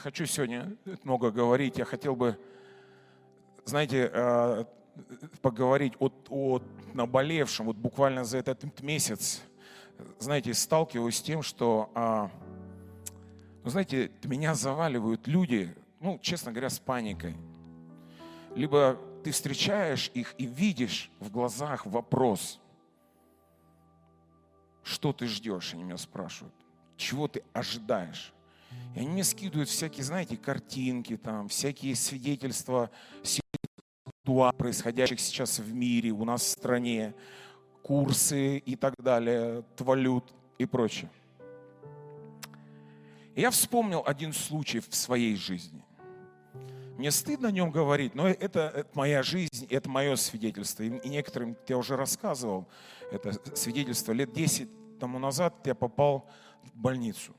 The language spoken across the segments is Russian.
хочу сегодня много говорить. Я хотел бы, знаете, э, поговорить о, о наболевшем. Вот буквально за этот месяц, знаете, сталкиваюсь с тем, что, а, ну, знаете, меня заваливают люди, ну, честно говоря, с паникой. Либо ты встречаешь их и видишь в глазах вопрос, что ты ждешь, они меня спрашивают, чего ты ожидаешь. И они мне скидывают всякие, знаете, картинки, там, всякие свидетельства ситуаций, происходящих сейчас в мире, у нас в стране, курсы и так далее, валют и прочее. И я вспомнил один случай в своей жизни. Мне стыдно о нем говорить, но это, это моя жизнь, это мое свидетельство. И некоторым я уже рассказывал это свидетельство. Лет 10 тому назад я попал в больницу.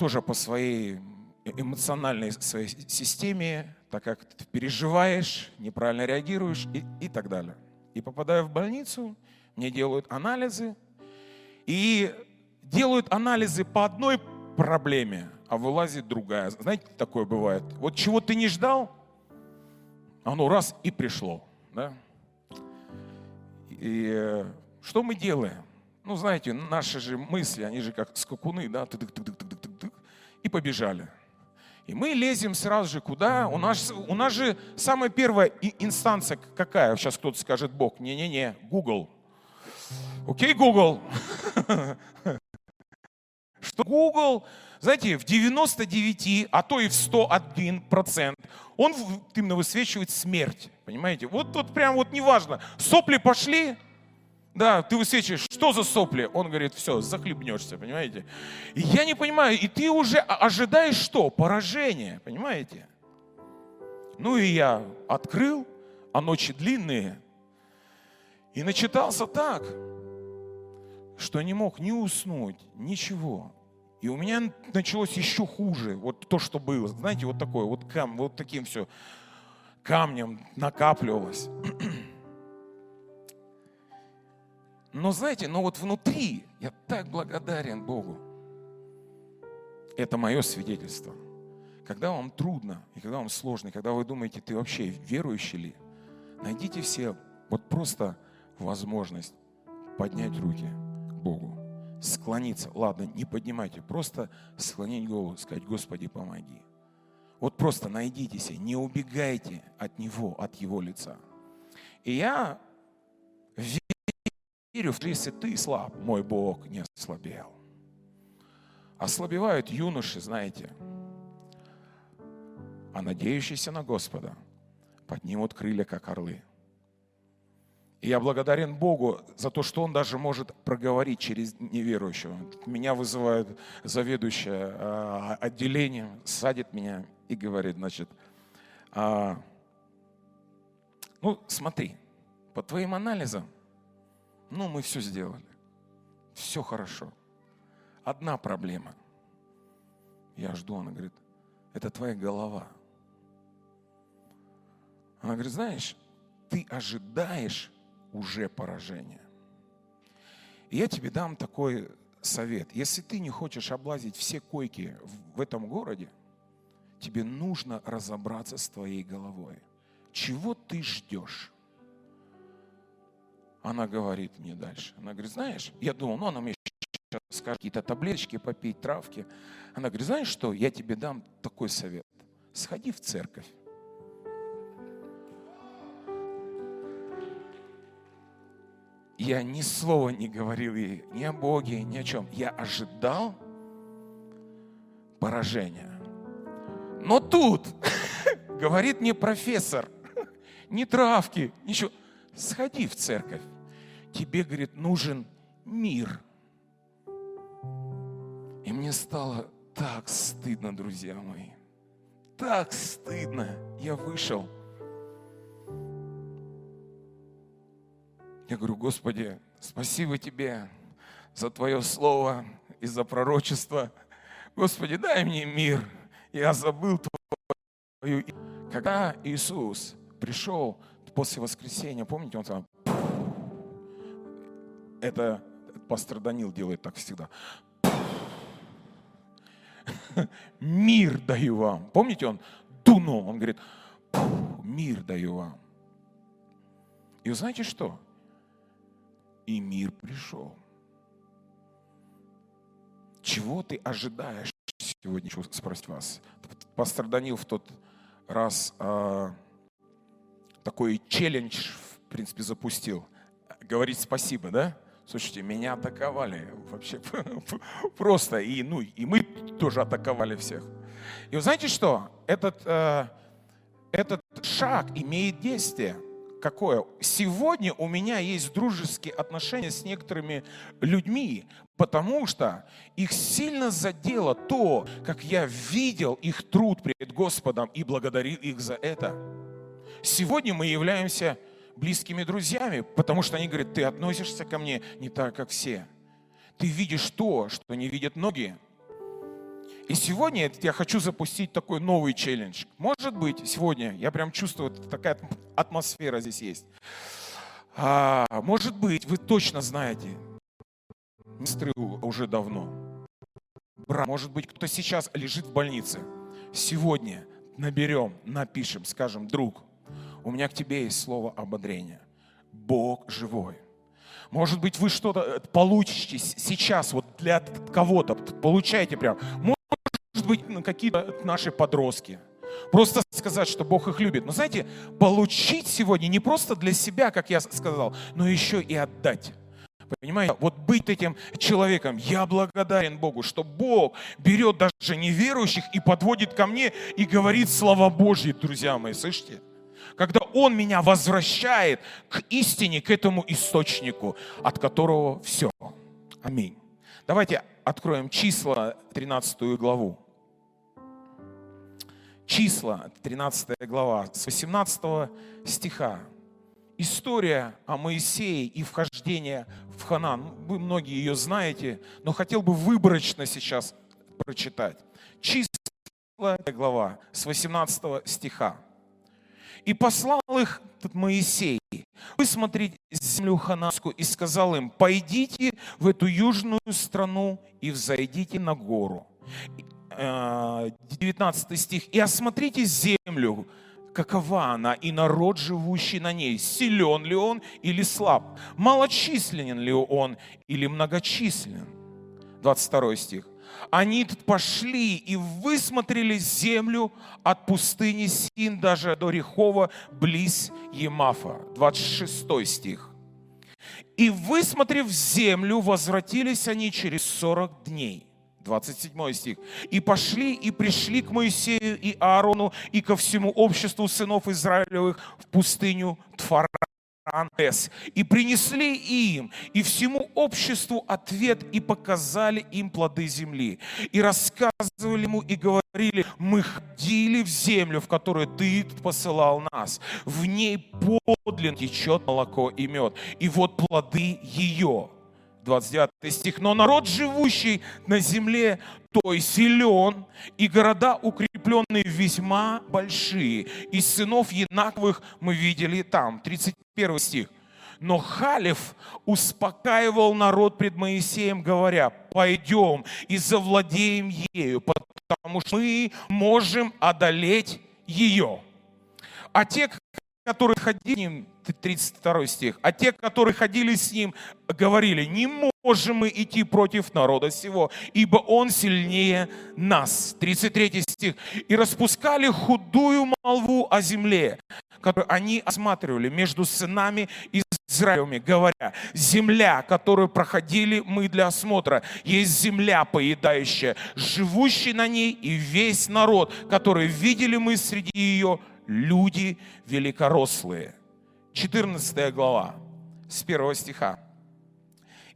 Тоже по своей эмоциональной своей системе, так как ты переживаешь, неправильно реагируешь и, и так далее. И попадаю в больницу, мне делают анализы, и делают анализы по одной проблеме, а вылазит другая. Знаете, такое бывает. Вот чего ты не ждал, оно раз и пришло. Да? И э, что мы делаем? Ну, знаете, наши же мысли, они же как скакуны, да, и побежали. И мы лезем сразу же куда? У нас, у нас же самая первая инстанция какая? Сейчас кто-то скажет Бог. Не-не-не, Google. Окей, Google. Что Google знаете, в 99, а то и в 101 процент, он именно высвечивает смерть. Понимаете? Вот тут прям вот неважно. Сопли пошли, да, ты высвечиваешь, что за сопли? Он говорит, все, захлебнешься, понимаете? И я не понимаю, и ты уже ожидаешь что? Поражение, понимаете? Ну и я открыл, а ночи длинные, и начитался так, что не мог ни уснуть, ничего. И у меня началось еще хуже, вот то, что было. Знаете, вот такое, вот, кам, вот таким все камнем накапливалось. Но знаете, но вот внутри я так благодарен Богу. Это мое свидетельство. Когда вам трудно, и когда вам сложно, и когда вы думаете, ты вообще верующий ли, найдите все вот просто возможность поднять руки к Богу склониться. Ладно, не поднимайте, просто склонить голову, сказать, Господи, помоги. Вот просто найдитесь, не убегайте от Него, от Его лица. И я верю, что если ты слаб, мой Бог не ослабел. Ослабевают юноши, знаете, а надеющиеся на Господа поднимут крылья, как орлы. И я благодарен Богу за то, что Он даже может проговорить через неверующего. Меня вызывает заведующая а, отделением, садит меня и говорит, значит, а, ну смотри, по твоим анализам, ну мы все сделали, все хорошо. Одна проблема. Я жду, она говорит, это твоя голова. Она говорит, знаешь, ты ожидаешь уже поражение. И я тебе дам такой совет. Если ты не хочешь облазить все койки в этом городе, тебе нужно разобраться с твоей головой. Чего ты ждешь? Она говорит мне дальше. Она говорит, знаешь, я думал, ну она мне сейчас скажет какие-то таблеточки попить, травки. Она говорит, знаешь что, я тебе дам такой совет. Сходи в церковь. я ни слова не говорил ей, ни о Боге, ни о чем. Я ожидал поражения. Но тут говорит мне профессор, ни травки, ничего. Сходи в церковь. Тебе, говорит, нужен мир. И мне стало так стыдно, друзья мои. Так стыдно. Я вышел – Я говорю, Господи, спасибо Тебе за Твое Слово и за пророчество. Господи, дай мне мир. Я забыл Твою... Когда Иисус пришел после воскресения, помните, он там... Это пастор Данил делает так всегда. мир даю вам. Помните, он дунул, он говорит, мир даю вам. И знаете что? И мир пришел. Чего ты ожидаешь сегодня, хочу спросить вас? Пастор Данил в тот раз а, такой челлендж, в принципе, запустил. Говорить спасибо, да? Слушайте, меня атаковали вообще просто, и, ну, и мы тоже атаковали всех. И вы знаете что? Этот, э, этот шаг имеет действие. Какое? Сегодня у меня есть дружеские отношения с некоторыми людьми, потому что их сильно задело то, как я видел их труд перед Господом и благодарил их за это. Сегодня мы являемся близкими друзьями, потому что они говорят, ты относишься ко мне не так, как все. Ты видишь то, что не видят многие. И сегодня я хочу запустить такой новый челлендж. Может быть, сегодня, я прям чувствую, такая атмосфера здесь есть. А, может быть, вы точно знаете, сестры уже давно. Брат, может быть, кто сейчас лежит в больнице. Сегодня наберем, напишем, скажем, друг, у меня к тебе есть слово ободрения. Бог живой. Может быть, вы что-то э, получите сейчас вот для кого-то, получаете прям. Может быть, какие-то наши подростки. Просто сказать, что Бог их любит. Но знаете, получить сегодня не просто для себя, как я сказал, но еще и отдать. Понимаете, вот быть этим человеком, я благодарен Богу, что Бог берет даже неверующих и подводит ко мне и говорит слова Божьи, друзья мои, слышите? Когда Он меня возвращает к истине, к этому источнику, от которого все. Аминь. Давайте откроем числа 13 главу. Числа 13 глава с 18 стиха. История о Моисее и вхождение в Ханан. Вы многие ее знаете, но хотел бы выборочно сейчас прочитать. Числа глава с 18 стиха. И послал их Моисей высмотреть землю хананскую и сказал им, пойдите в эту южную страну и взойдите на гору. 19 э, стих. И осмотрите землю, какова она, и народ, живущий на ней, силен ли он или слаб, малочисленен ли он или многочислен. 22 стих они пошли и высмотрели землю от пустыни Син даже до Рехова, близ Емафа. 26 стих. И высмотрев землю, возвратились они через 40 дней. 27 стих. «И пошли и пришли к Моисею и Аарону и ко всему обществу сынов Израилевых в пустыню Тфара и принесли им и всему обществу ответ и показали им плоды земли. И рассказывали ему и говорили, мы ходили в землю, в которую ты посылал нас. В ней подлинно течет молоко и мед. И вот плоды ее. 29 стих. Но народ, живущий на земле, той силен, и города укрепленные весьма большие. Из сынов Янаковых мы видели там. 31 стих. Но Халев успокаивал народ пред Моисеем, говоря, пойдем и завладеем ею, потому что мы можем одолеть ее. А те, которые ходили с ним, 32 стих, а те, которые ходили с ним, говорили, не можем мы идти против народа сего, ибо он сильнее нас. 33 стих. И распускали худую молву о земле, которую они осматривали между сынами Израилевыми, говоря, земля, которую проходили мы для осмотра, есть земля поедающая, живущий на ней и весь народ, который видели мы среди ее, люди великорослые. 14 глава, с 1 стиха.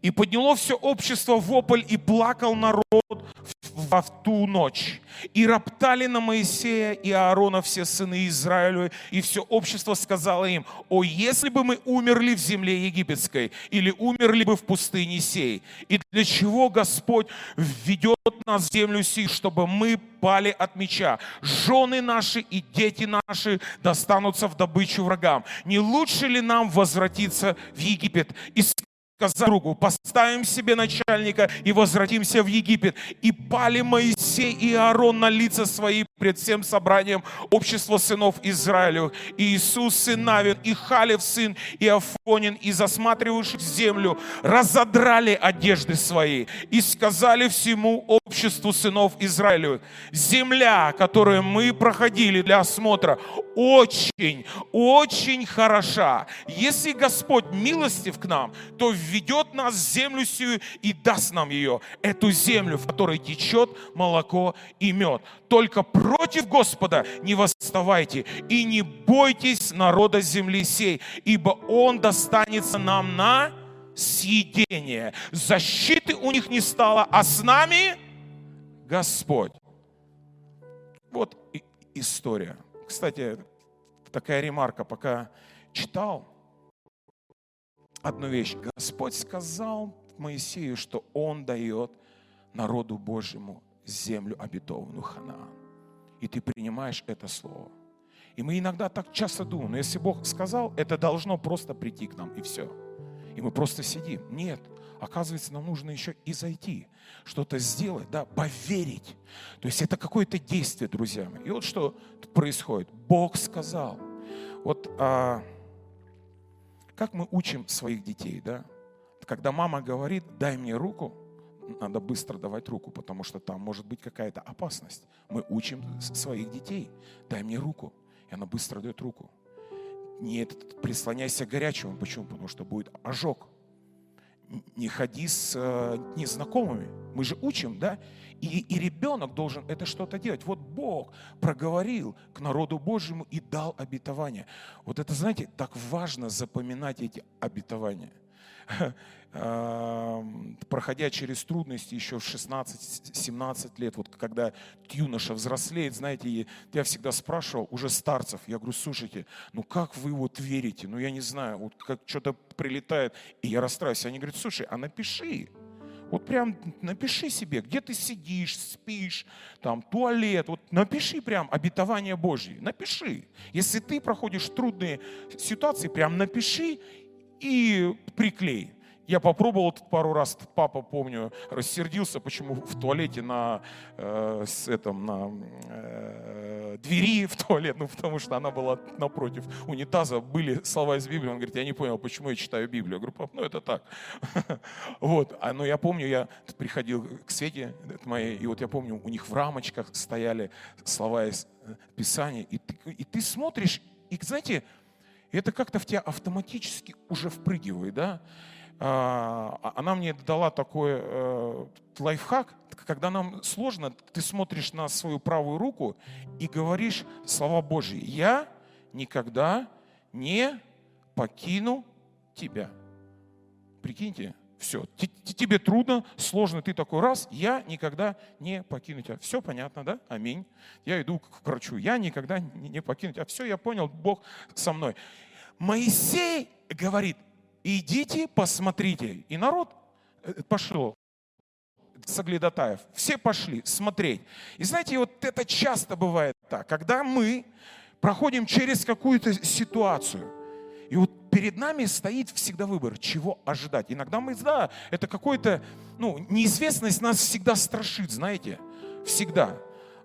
И подняло все общество вопль, и плакал народ в, в ту ночь. И роптали на Моисея и Аарона все сыны Израиля, и все общество сказало им, о, если бы мы умерли в земле египетской, или умерли бы в пустыне сей, и для чего Господь введет нас в землю сей, чтобы мы пали от меча. Жены наши и дети наши достанутся в добычу врагам. Не лучше ли нам возвратиться в Египет и сказать другу, поставим себе начальника и возвратимся в Египет. И пали Моисей Моисей и Аарон на лица свои пред всем собранием общества сынов Израилю. И Иисус, сын Навин, и Халев, сын и Афонин, и засматривавших землю, разодрали одежды свои и сказали всему обществу сынов Израилю, земля, которую мы проходили для осмотра, очень, очень хороша. Если Господь милостив к нам, то введет нас в землю сию и даст нам ее, эту землю, в которой течет молоко и мед. Только против Господа не восставайте и не бойтесь народа земли сей, ибо Он достанется нам на съедение. Защиты у них не стало, а с нами Господь. Вот история. Кстати, такая ремарка, пока читал одну вещь. Господь сказал Моисею, что Он дает народу Божьему землю обетованную Ханаан. И ты принимаешь это слово. И мы иногда так часто думаем, но если Бог сказал, это должно просто прийти к нам, и все. И мы просто сидим. Нет, оказывается, нам нужно еще и зайти, что-то сделать, да, поверить. То есть это какое-то действие, друзья мои. И вот что происходит. Бог сказал. Вот а, как мы учим своих детей, да? Когда мама говорит, дай мне руку, надо быстро давать руку, потому что там может быть какая-то опасность. Мы учим своих детей, дай мне руку. И она быстро дает руку. Не прислоняйся к горячему. Почему? Потому что будет ожог не ходи с э, незнакомыми. Мы же учим, да? И, и ребенок должен это что-то делать. Вот Бог проговорил к народу Божьему и дал обетование. Вот это, знаете, так важно запоминать эти обетования. проходя через трудности еще в 16-17 лет, вот когда юноша взрослеет, знаете, я всегда спрашивал уже старцев, я говорю, слушайте, ну как вы вот верите, ну я не знаю, вот как что-то прилетает, и я расстраиваюсь. Они говорят, слушай, а напиши, вот прям напиши себе, где ты сидишь, спишь, там, туалет, вот напиши прям обетование Божье, напиши. Если ты проходишь трудные ситуации, прям напиши и приклей. Я попробовал тут пару раз, папа, помню, рассердился, почему в туалете на, э, с этом, на э, двери в туалет, ну, потому что она была напротив унитаза, были слова из Библии, он говорит, я не понял, почему я читаю Библию. Я говорю, пап, ну, это так. Вот, а, но я помню, я приходил к Свете моей, и вот я помню, у них в рамочках стояли слова из э, Писания, и ты, и ты смотришь, и, знаете, это как-то в тебя автоматически уже впрыгивает, да? А, а, она мне дала такой э, лайфхак, когда нам сложно, ты смотришь на свою правую руку и говоришь слова Божьи. Я никогда не покину тебя. Прикиньте, все. Тебе трудно, сложно, ты такой раз, я никогда не покину тебя. Все понятно, да? Аминь. Я иду к врачу, я никогда не покину тебя. Все, я понял, Бог со мной. Моисей говорит, идите, посмотрите. И народ э, пошел. Соглядатаев. Все пошли смотреть. И знаете, вот это часто бывает так, когда мы проходим через какую-то ситуацию, и вот перед нами стоит всегда выбор, чего ожидать. Иногда мы, да, это какой-то, ну, неизвестность нас всегда страшит, знаете, всегда.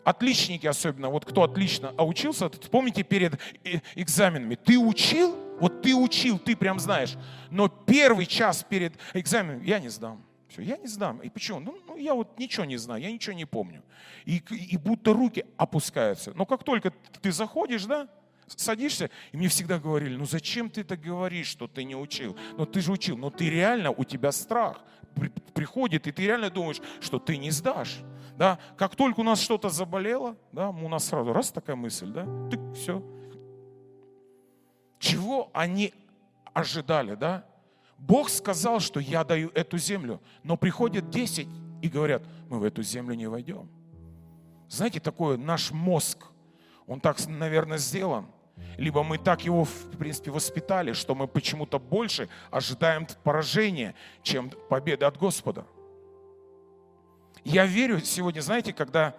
Отличники особенно, вот кто отлично учился, помните перед э, экзаменами, ты учил, вот ты учил, ты прям знаешь. Но первый час перед экзаменом я не сдам. Все, я не сдам. И почему? Ну, ну я вот ничего не знаю, я ничего не помню. И, и будто руки опускаются. Но как только ты заходишь, да, садишься, и мне всегда говорили, ну зачем ты это говоришь, что ты не учил? Но ты же учил, но ты реально, у тебя страх приходит, и ты реально думаешь, что ты не сдашь. Да? Как только у нас что-то заболело, да, у нас сразу раз такая мысль, да, ты все, чего они ожидали, да? Бог сказал, что я даю эту землю, но приходят 10 и говорят, мы в эту землю не войдем. Знаете, такой наш мозг, он так, наверное, сделан. Либо мы так его, в принципе, воспитали, что мы почему-то больше ожидаем поражения, чем победы от Господа. Я верю сегодня, знаете, когда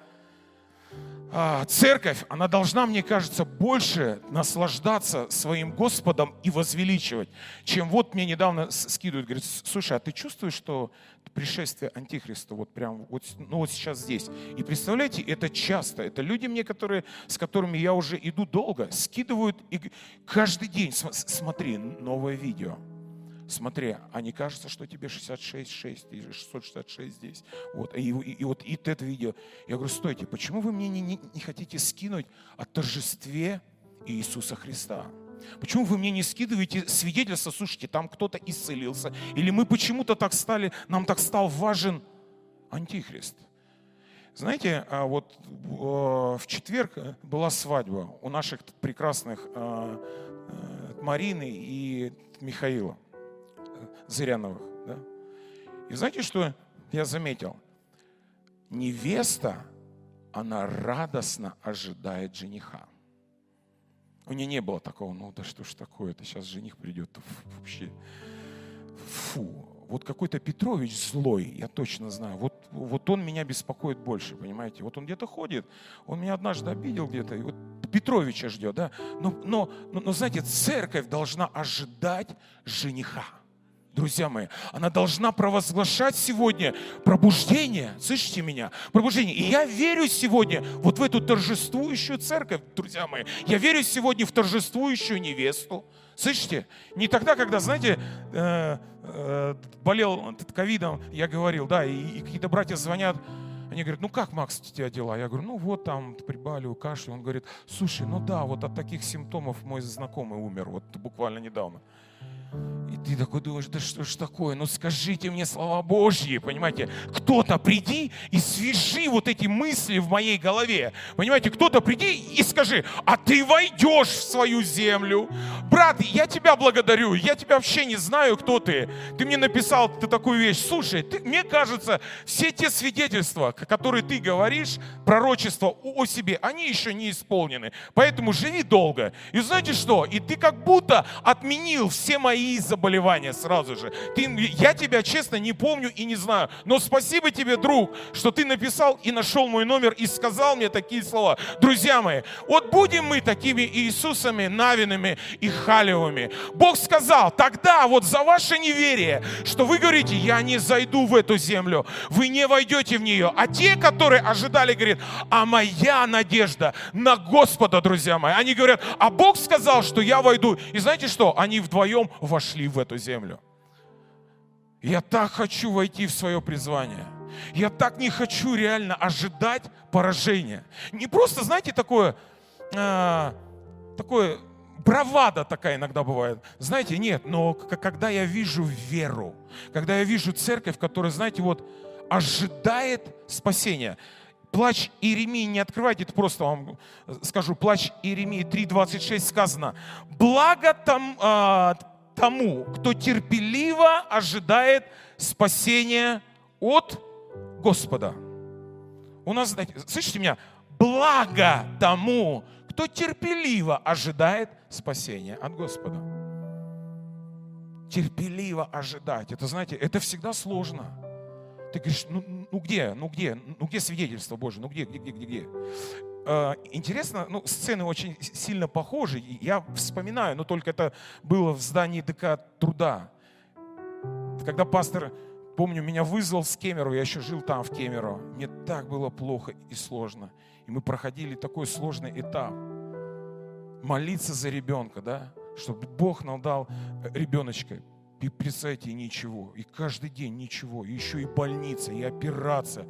церковь, она должна, мне кажется, больше наслаждаться своим Господом и возвеличивать, чем вот мне недавно скидывают, говорят, слушай, а ты чувствуешь, что пришествие Антихриста вот прям вот, ну вот сейчас здесь? И представляете, это часто, это люди мне, которые, с которыми я уже иду долго, скидывают и каждый день, смотри, новое видео – смотри, а не кажется, что тебе 66,6 или 666 здесь? Вот, и, и, и вот и это видео. Я говорю, стойте, почему вы мне не, не, не хотите скинуть о торжестве Иисуса Христа? Почему вы мне не скидываете свидетельство, слушайте, там кто-то исцелился, или мы почему-то так стали, нам так стал важен Антихрист? Знаете, а вот в четверг была свадьба у наших прекрасных а, а, Марины и Михаила. Зыряновых. Да? И знаете, что я заметил? Невеста, она радостно ожидает жениха. У нее не было такого, ну да что ж такое-то, сейчас жених придет. Вообще, фу. Вот какой-то Петрович злой, я точно знаю. Вот, вот он меня беспокоит больше, понимаете? Вот он где-то ходит, он меня однажды обидел где-то, и вот Петровича ждет, да? Но, но, но, но знаете, церковь должна ожидать жениха друзья мои. Она должна провозглашать сегодня пробуждение. Слышите меня? Пробуждение. И я верю сегодня вот в эту торжествующую церковь, друзья мои. Я верю сегодня в торжествующую невесту. Слышите? Не тогда, когда, знаете, э, э, болел ковидом, я говорил, да, и, и какие-то братья звонят, они говорят, ну как, Макс, у тебя дела? Я говорю, ну вот там прибавлю кашлю. Он говорит, слушай, ну да, вот от таких симптомов мой знакомый умер, вот буквально недавно. И ты такой думаешь, да что ж такое, ну скажите мне слова Божьи, понимаете? Кто-то приди и свяжи вот эти мысли в моей голове. Понимаете, кто-то приди и скажи, а ты войдешь в свою землю. Брат, я тебя благодарю, я тебя вообще не знаю, кто ты. Ты мне написал ты такую вещь. Слушай, ты, мне кажется, все те свидетельства, которые ты говоришь, пророчества о себе, они еще не исполнены. Поэтому живи долго. И знаете что? И ты как будто отменил все мои мои заболевания сразу же. Ты, я тебя, честно, не помню и не знаю. Но спасибо тебе, друг, что ты написал и нашел мой номер и сказал мне такие слова. Друзья мои, вот будем мы такими Иисусами, Навинами и Халевыми. Бог сказал, тогда вот за ваше неверие, что вы говорите, я не зайду в эту землю, вы не войдете в нее. А те, которые ожидали, говорят, а моя надежда на Господа, друзья мои. Они говорят, а Бог сказал, что я войду. И знаете что? Они вдвоем вошли в эту землю. Я так хочу войти в свое призвание. Я так не хочу реально ожидать поражения. Не просто, знаете, такое, э, такое бравада такая иногда бывает. Знаете, нет, но когда я вижу веру, когда я вижу церковь, которая, знаете, вот ожидает спасения. Плач Иеремии не открывайте, это просто вам скажу. Плач Иеремии 3.26 сказано. Благо там, а, тому, кто терпеливо ожидает спасения от Господа. У нас, знаете, слышите меня? Благо тому, кто терпеливо ожидает спасения от Господа. Терпеливо ожидать. Это, знаете, это всегда сложно. Ты говоришь, ну, ну где, ну где, ну где свидетельство Божие, ну где, где, где, где, где? Э, интересно, ну, сцены очень сильно похожи. Я вспоминаю, но только это было в здании ДК труда. Когда пастор, помню, меня вызвал с Кемеру, я еще жил там, в Кемерово. Мне так было плохо и сложно. И мы проходили такой сложный этап. Молиться за ребенка, да, чтобы Бог нам дал ребеночка. И представьте, ничего. И каждый день ничего. И еще и больница, и операция.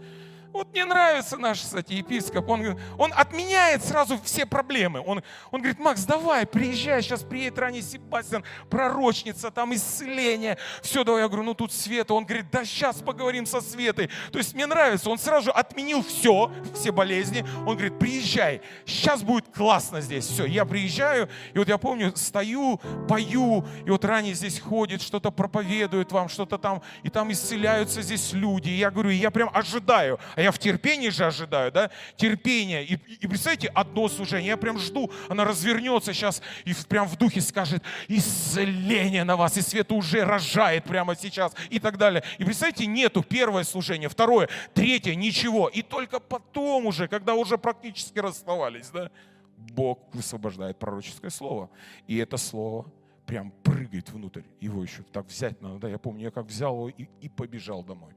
Вот мне нравится наш, кстати, епископ. Он, он отменяет сразу все проблемы. Он, он говорит, Макс, давай, приезжай, сейчас приедет ранний Себастьян, пророчница, там исцеление. Все, давай. Я говорю, ну тут Света. Он говорит, да сейчас поговорим со Светой. То есть мне нравится. Он сразу отменил все, все болезни. Он говорит, приезжай, сейчас будет классно здесь. Все, я приезжаю, и вот я помню, стою, пою, и вот ранее здесь ходит, что-то проповедует вам, что-то там, и там исцеляются здесь люди. И я говорю, я прям ожидаю. А я в терпении же ожидаю, да? Терпение. И, и представьте, одно служение. Я прям жду, она развернется сейчас и прям в духе скажет, исцеление на вас, и свет уже рожает прямо сейчас и так далее. И представьте, нету первое служение, второе, третье, ничего. И только потом уже, когда уже практически расставались, да, Бог высвобождает пророческое слово. И это слово прям прыгает внутрь. Его еще так взять надо. Да, я помню, я как взял его и, и побежал домой.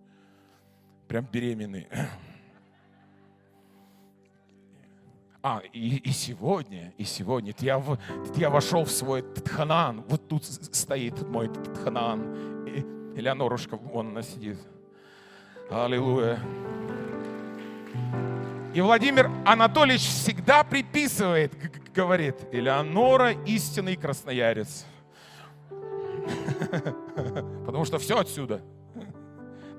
Прям беременный. А, и, и сегодня, и сегодня я, в, я вошел в свой Тханан. Вот тут стоит мой Тханан. Элеонорушка, вон она сидит. Аллилуйя. И Владимир Анатольевич всегда приписывает, говорит, Элеонора истинный красноярец. Потому что все отсюда.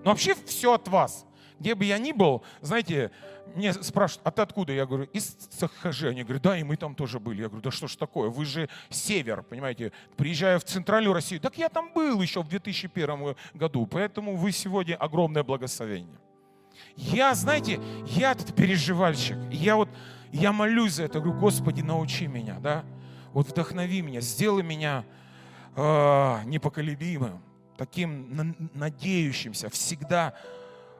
Но вообще все от вас. Где бы я ни был, знаете, мне спрашивают, а ты откуда? Я говорю, из ЦХЖ. Они говорят, да, и мы там тоже были. Я говорю, да что ж такое, вы же север, понимаете, приезжая в центральную Россию. Так я там был еще в 2001 году, поэтому вы сегодня огромное благословение. Я, знаете, я этот переживальщик. Я вот, я молюсь за это, говорю, Господи, научи меня, да, вот вдохнови меня, сделай меня э, непоколебимым, таким надеющимся, всегда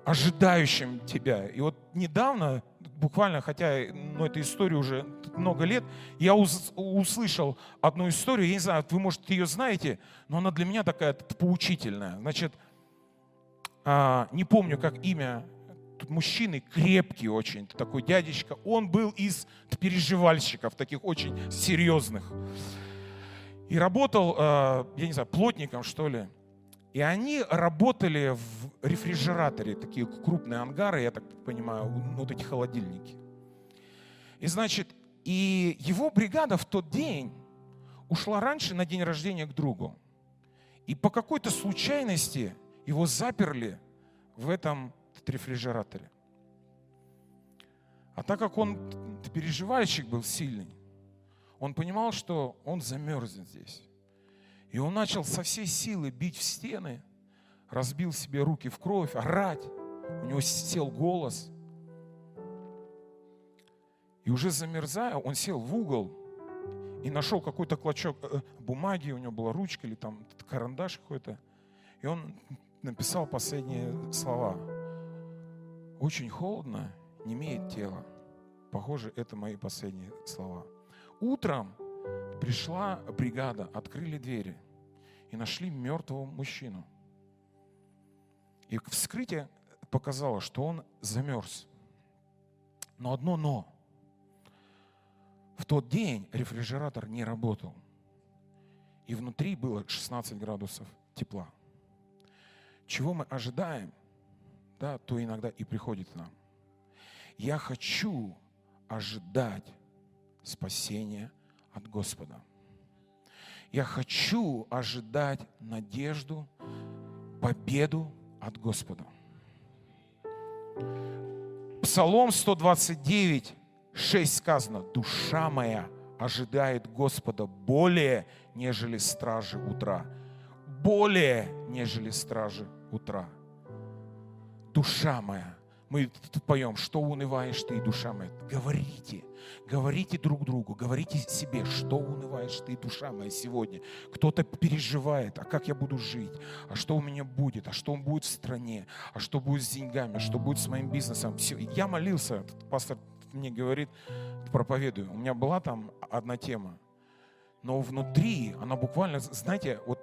ожидающим Тебя. И вот недавно, буквально, хотя ну, эта история уже много лет, я услышал одну историю, я не знаю, вы, может, ее знаете, но она для меня такая поучительная. Значит, а, не помню, как имя тут мужчины, крепкий очень, такой дядечка, он был из переживальщиков, таких очень серьезных. И работал, а, я не знаю, плотником, что ли. И они работали в рефрижераторе, такие крупные ангары, я так понимаю, вот эти холодильники. И значит, и его бригада в тот день ушла раньше на день рождения к другу. И по какой-то случайности его заперли в этом рефрижераторе. А так как он переживальщик был сильный, он понимал, что он замерзнет здесь. И он начал со всей силы бить в стены, разбил себе руки в кровь, орать. У него сел голос. И уже замерзая, он сел в угол и нашел какой-то клочок э, бумаги, у него была ручка или там карандаш какой-то. И он написал последние слова. Очень холодно, не имеет тела. Похоже, это мои последние слова. Утром пришла бригада, открыли двери и нашли мертвого мужчину. И вскрытие показало, что он замерз. Но одно но. В тот день рефрижератор не работал. И внутри было 16 градусов тепла. Чего мы ожидаем, да, то иногда и приходит к нам. Я хочу ожидать спасения от Господа. Я хочу ожидать надежду, победу от Господа. Псалом 129, 6 сказано, душа моя ожидает Господа более, нежели стражи утра. Более, нежели стражи утра. Душа моя мы поем, что унываешь ты, душа моя. Говорите, говорите друг другу, говорите себе, что унываешь ты, душа моя, сегодня. Кто-то переживает, а как я буду жить, а что у меня будет, а что будет в стране, а что будет с деньгами, а что будет с моим бизнесом. Все. Я молился, пастор мне говорит, проповедую. У меня была там одна тема, но внутри она буквально, знаете, вот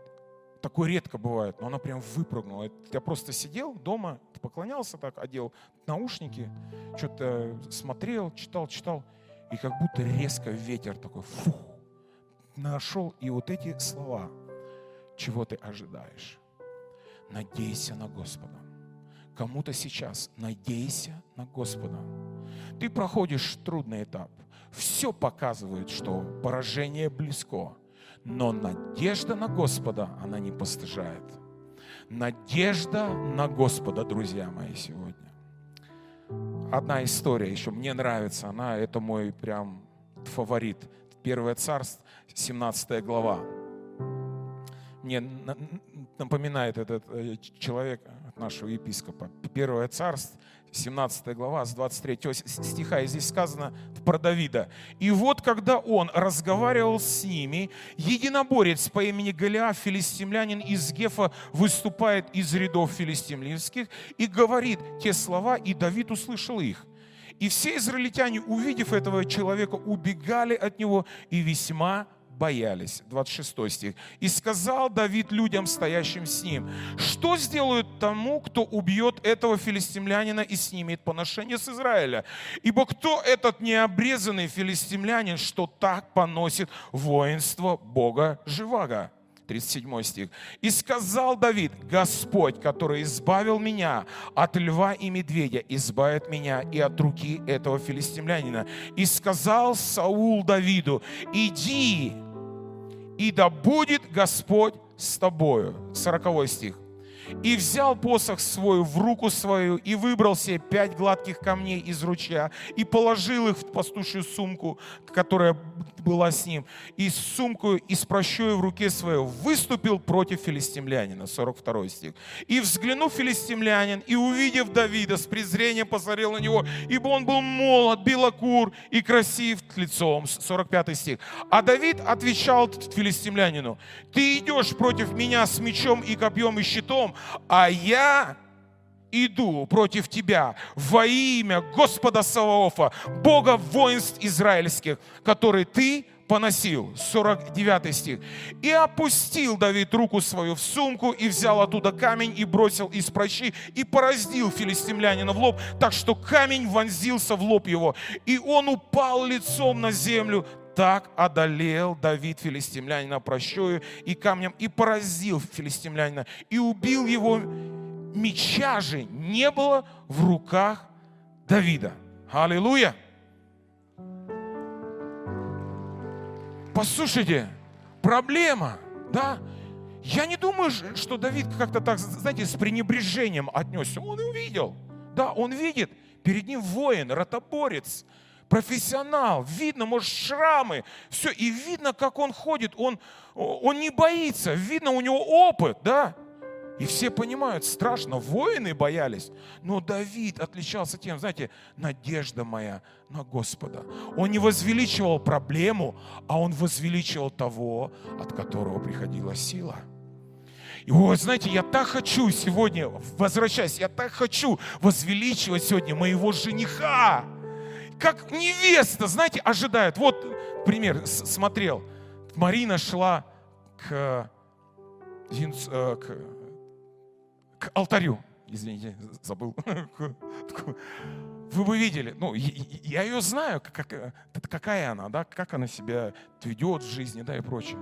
такое редко бывает, но она прям выпрыгнула. Я просто сидел дома, поклонялся так, одел наушники, что-то смотрел, читал, читал, и как будто резко ветер такой, фух, нашел. И вот эти слова, чего ты ожидаешь? Надейся на Господа. Кому-то сейчас надейся на Господа. Ты проходишь трудный этап. Все показывает, что поражение близко но надежда на Господа, она не постыжает. Надежда на Господа, друзья мои, сегодня. Одна история еще мне нравится, она, это мой прям фаворит. Первое царство, 17 глава. Мне напоминает этот э, человек, нашего епископа. Первое царство, 17 глава, с 23 стиха, и здесь сказано про Давида. «И вот, когда он разговаривал с ними, единоборец по имени Голиаф, филистимлянин из Гефа, выступает из рядов филистимлинских и говорит те слова, и Давид услышал их. И все израильтяне, увидев этого человека, убегали от него и весьма боялись. 26 стих. «И сказал Давид людям, стоящим с ним, что сделают тому, кто убьет этого филистимлянина и снимет поношение с Израиля? Ибо кто этот необрезанный филистимлянин, что так поносит воинство Бога живаго?» 37 стих. «И сказал Давид, Господь, который избавил меня от льва и медведя, избавит меня и от руки этого филистимлянина. И сказал Саул Давиду, иди, и да будет Господь с тобою». 40 стих. И взял посох свой в руку свою, и выбрал себе пять гладких камней из ручья, и положил их в пастушью сумку, которая была с ним, и сумку, и с прощою в руке своей выступил против филистимлянина. 42 стих. И взглянув филистимлянин, и увидев Давида, с презрением посмотрел на него, ибо он был молод, белокур и красив лицом. 45 стих. А Давид отвечал филистимлянину, ты идешь против меня с мечом и копьем и щитом, а я иду против тебя во имя Господа Саваофа, Бога воинств израильских, который ты поносил. 49 стих. «И опустил Давид руку свою в сумку, и взял оттуда камень, и бросил из прощи, и пораздил филистимлянина в лоб, так что камень вонзился в лоб его, и он упал лицом на землю. Так одолел Давид филистимлянина прощою и камнем, и поразил филистимлянина, и убил его меча же не было в руках Давида. Аллилуйя! Послушайте, проблема, да? Я не думаю, что Давид как-то так, знаете, с пренебрежением отнесся. Он увидел. Да, он видит. Перед ним воин, ротоборец, профессионал. Видно, может, шрамы. Все. И видно, как он ходит. Он, он не боится. Видно, у него опыт, да? И все понимают, страшно, воины боялись. Но Давид отличался тем, знаете, надежда моя на Господа. Он не возвеличивал проблему, а он возвеличивал того, от которого приходила сила. И вот, знаете, я так хочу сегодня, возвращаясь, я так хочу возвеличивать сегодня моего жениха. Как невеста, знаете, ожидает. Вот пример, смотрел. Марина шла к, э, к к алтарю. Извините, забыл. Вы бы видели, ну, я ее знаю, как, какая она, да, как она себя ведет в жизни, да, и прочее.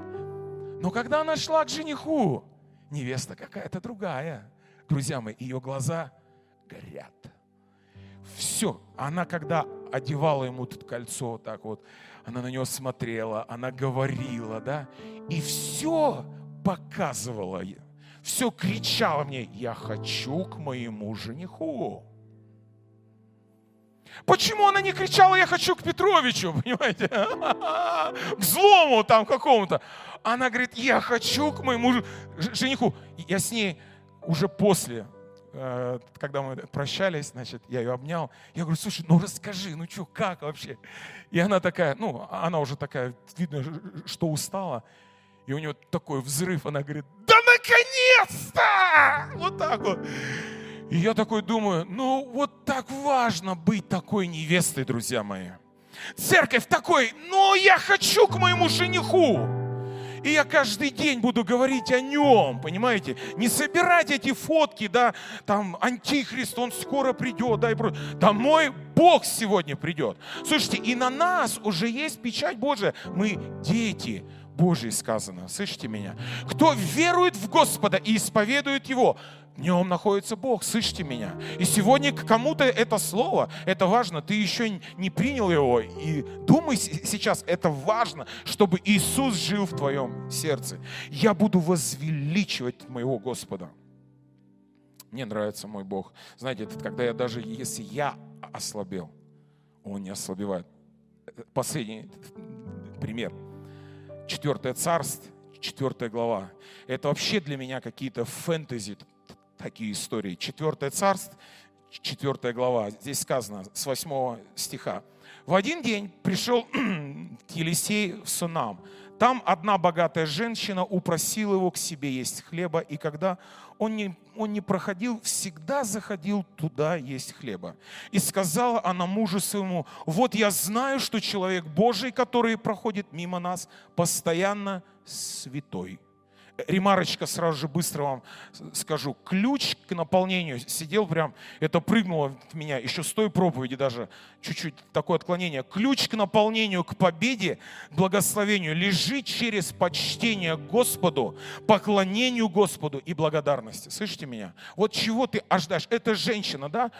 Но когда она шла к жениху, невеста какая-то другая. Друзья мои, ее глаза горят. Все. Она, когда одевала ему тут кольцо, так вот, она на него смотрела, она говорила, да, и все показывала все кричало мне, я хочу к моему жениху. Почему она не кричала, я хочу к Петровичу, понимаете? К злому там какому-то. Она говорит, я хочу к моему жениху. Я с ней уже после, когда мы прощались, значит, я ее обнял. Я говорю, слушай, ну расскажи, ну что, как вообще? И она такая, ну, она уже такая, видно, что устала. И у нее такой взрыв, она говорит, да наконец-то! Вот так вот. И я такой думаю, ну вот так важно быть такой невестой, друзья мои. Церковь такой, ну я хочу к моему жениху. И я каждый день буду говорить о нем, понимаете? Не собирать эти фотки, да, там антихрист, он скоро придет, да, и прочее. Да мой Бог сегодня придет. Слушайте, и на нас уже есть печать Божия. Мы дети, Божий сказано. Слышите меня? Кто верует в Господа и исповедует Его, в нем находится Бог. Слышите меня? И сегодня кому-то это слово, это важно. Ты еще не принял его. И думай сейчас, это важно, чтобы Иисус жил в твоем сердце. Я буду возвеличивать моего Господа. Мне нравится мой Бог. Знаете, это когда я даже, если я ослабел, Он не ослабевает. Последний пример – Четвертое царство, четвертая глава. Это вообще для меня какие-то фэнтези такие истории. Четвертое царство, четвертая глава, здесь сказано с восьмого стиха. В один день пришел Елисей в Сунам. Там одна богатая женщина упросила его к себе есть хлеба, и когда он не, он не проходил, всегда заходил туда есть хлеба. И сказала она мужу своему, вот я знаю, что человек Божий, который проходит мимо нас, постоянно святой ремарочка сразу же быстро вам скажу. Ключ к наполнению сидел прям, это прыгнуло в меня еще с той проповеди даже, чуть-чуть такое отклонение. Ключ к наполнению, к победе, благословению лежит через почтение Господу, поклонению Господу и благодарности. Слышите меня? Вот чего ты ожидаешь? Это женщина, да?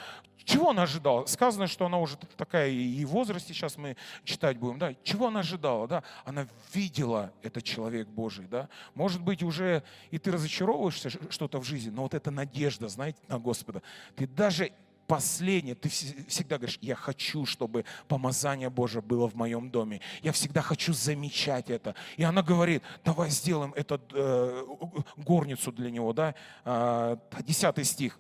Чего она ожидала? Сказано, что она уже такая и в возрасте, сейчас мы читать будем, да? Чего она ожидала, да? Она видела этот человек Божий, да? Может быть, уже и ты разочаровываешься что-то в жизни, но вот эта надежда, знаете, на Господа, ты даже последнее, ты всегда говоришь, я хочу, чтобы помазание Божие было в моем доме. Я всегда хочу замечать это. И она говорит, давай сделаем эту э, горницу для него, да, э, 10 стих.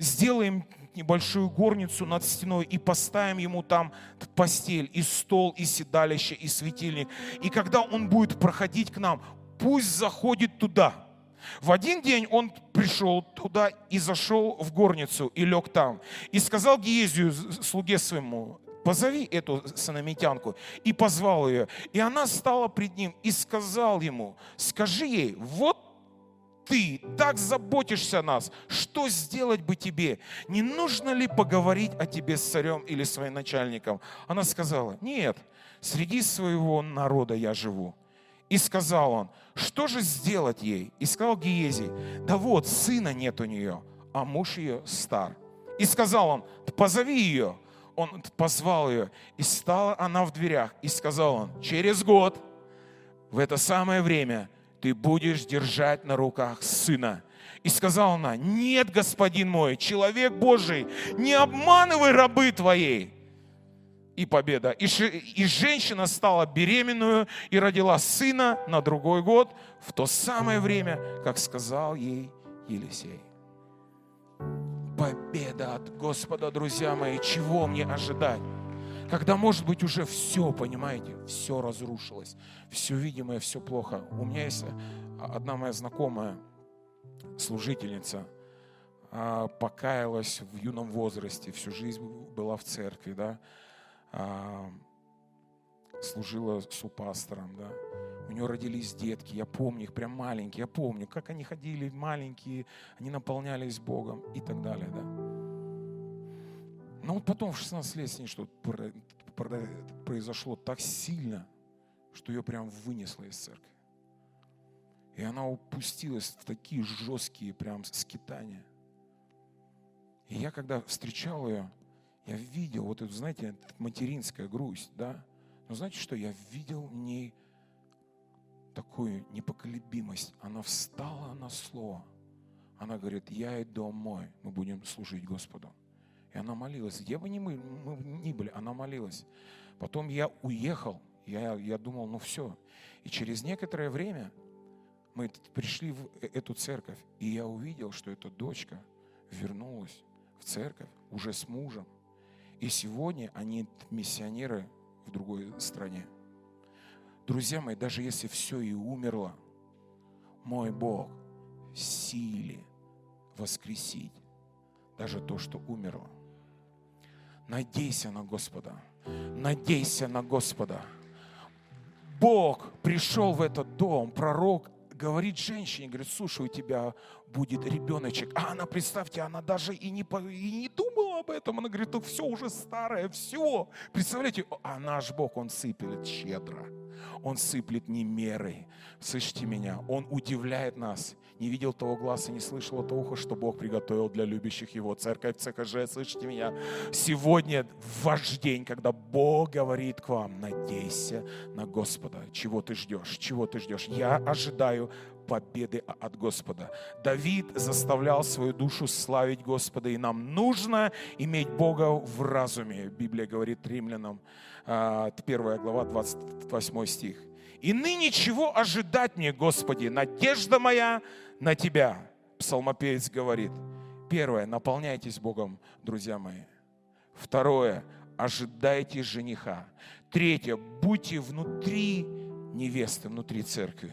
Сделаем небольшую горницу над стеной и поставим ему там постель, и стол, и седалище, и светильник. И когда он будет проходить к нам, пусть заходит туда. В один день он пришел туда и зашел в горницу и лег там. И сказал Гиезию, слуге своему, позови эту санамитянку. И позвал ее. И она стала пред ним и сказал ему, скажи ей, вот ты так заботишься о нас, что сделать бы тебе? Не нужно ли поговорить о тебе с царем или своим начальником? Она сказала, нет, среди своего народа я живу. И сказал он, что же сделать ей? И сказал Гиези, да вот, сына нет у нее, а муж ее стар. И сказал он, позови ее. Он позвал ее, и стала она в дверях. И сказал он, через год, в это самое время, ты будешь держать на руках сына. И сказала она, нет, господин мой, человек Божий, не обманывай рабы твоей. И победа. И, и женщина стала беременную и родила сына на другой год в то самое время, как сказал ей Елисей. Победа от Господа, друзья мои, чего мне ожидать? Когда, может быть, уже все, понимаете, все разрушилось, все видимое, все плохо. У меня есть одна моя знакомая служительница, а, покаялась в юном возрасте, всю жизнь была в церкви, да, служила супастором, да. У нее родились детки, я помню их прям маленькие, я помню, как они ходили маленькие, они наполнялись Богом и так далее, да. Но вот потом в 16 лет с ней что произошло так сильно, что ее прям вынесло из церкви. И она упустилась в такие жесткие прям скитания. И я когда встречал ее, я видел вот эту, знаете, материнская грусть, да? Но знаете что? Я видел в ней такую непоколебимость. Она встала на слово. Она говорит, я и дом мой, мы будем служить Господу. И она молилась. Где бы ни мы, мы ни были, она молилась. Потом я уехал. Я, я думал, ну все. И через некоторое время мы пришли в э, эту церковь. И я увидел, что эта дочка вернулась в церковь уже с мужем. И сегодня они миссионеры в другой стране. Друзья мои, даже если все и умерло, мой Бог в силе воскресить даже то, что умерло. Надейся на Господа. Надейся на Господа. Бог пришел в этот дом, пророк говорит женщине, говорит, слушай, у тебя будет ребеночек. А она, представьте, она даже и не, и не думала об этом. Она говорит, ну все уже старое, все. Представляете, а наш Бог, Он сыплет щедро. Он сыплет не мерой. Слышите меня? Он удивляет нас. Не видел того глаза, не слышал того уха, что Бог приготовил для любящих Его. Церковь ЦКЖ, слышите меня? Сегодня ваш день, когда Бог говорит к вам, надейся на Господа. Чего ты ждешь? Чего ты ждешь? Я ожидаю победы от Господа. Давид заставлял свою душу славить Господа, и нам нужно иметь Бога в разуме. Библия говорит римлянам, 1 а, глава, 28 стих. «И ныне чего ожидать мне, Господи? Надежда моя на Тебя». Псалмопевец говорит – первое, наполняйтесь Богом, друзья мои. Второе, ожидайте жениха. Третье, будьте внутри невесты, внутри церкви.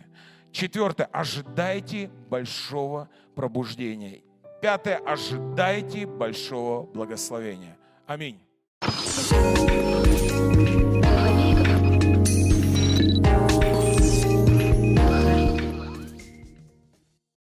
Четвертое, ожидайте большого пробуждения. Пятое, ожидайте большого благословения. Аминь.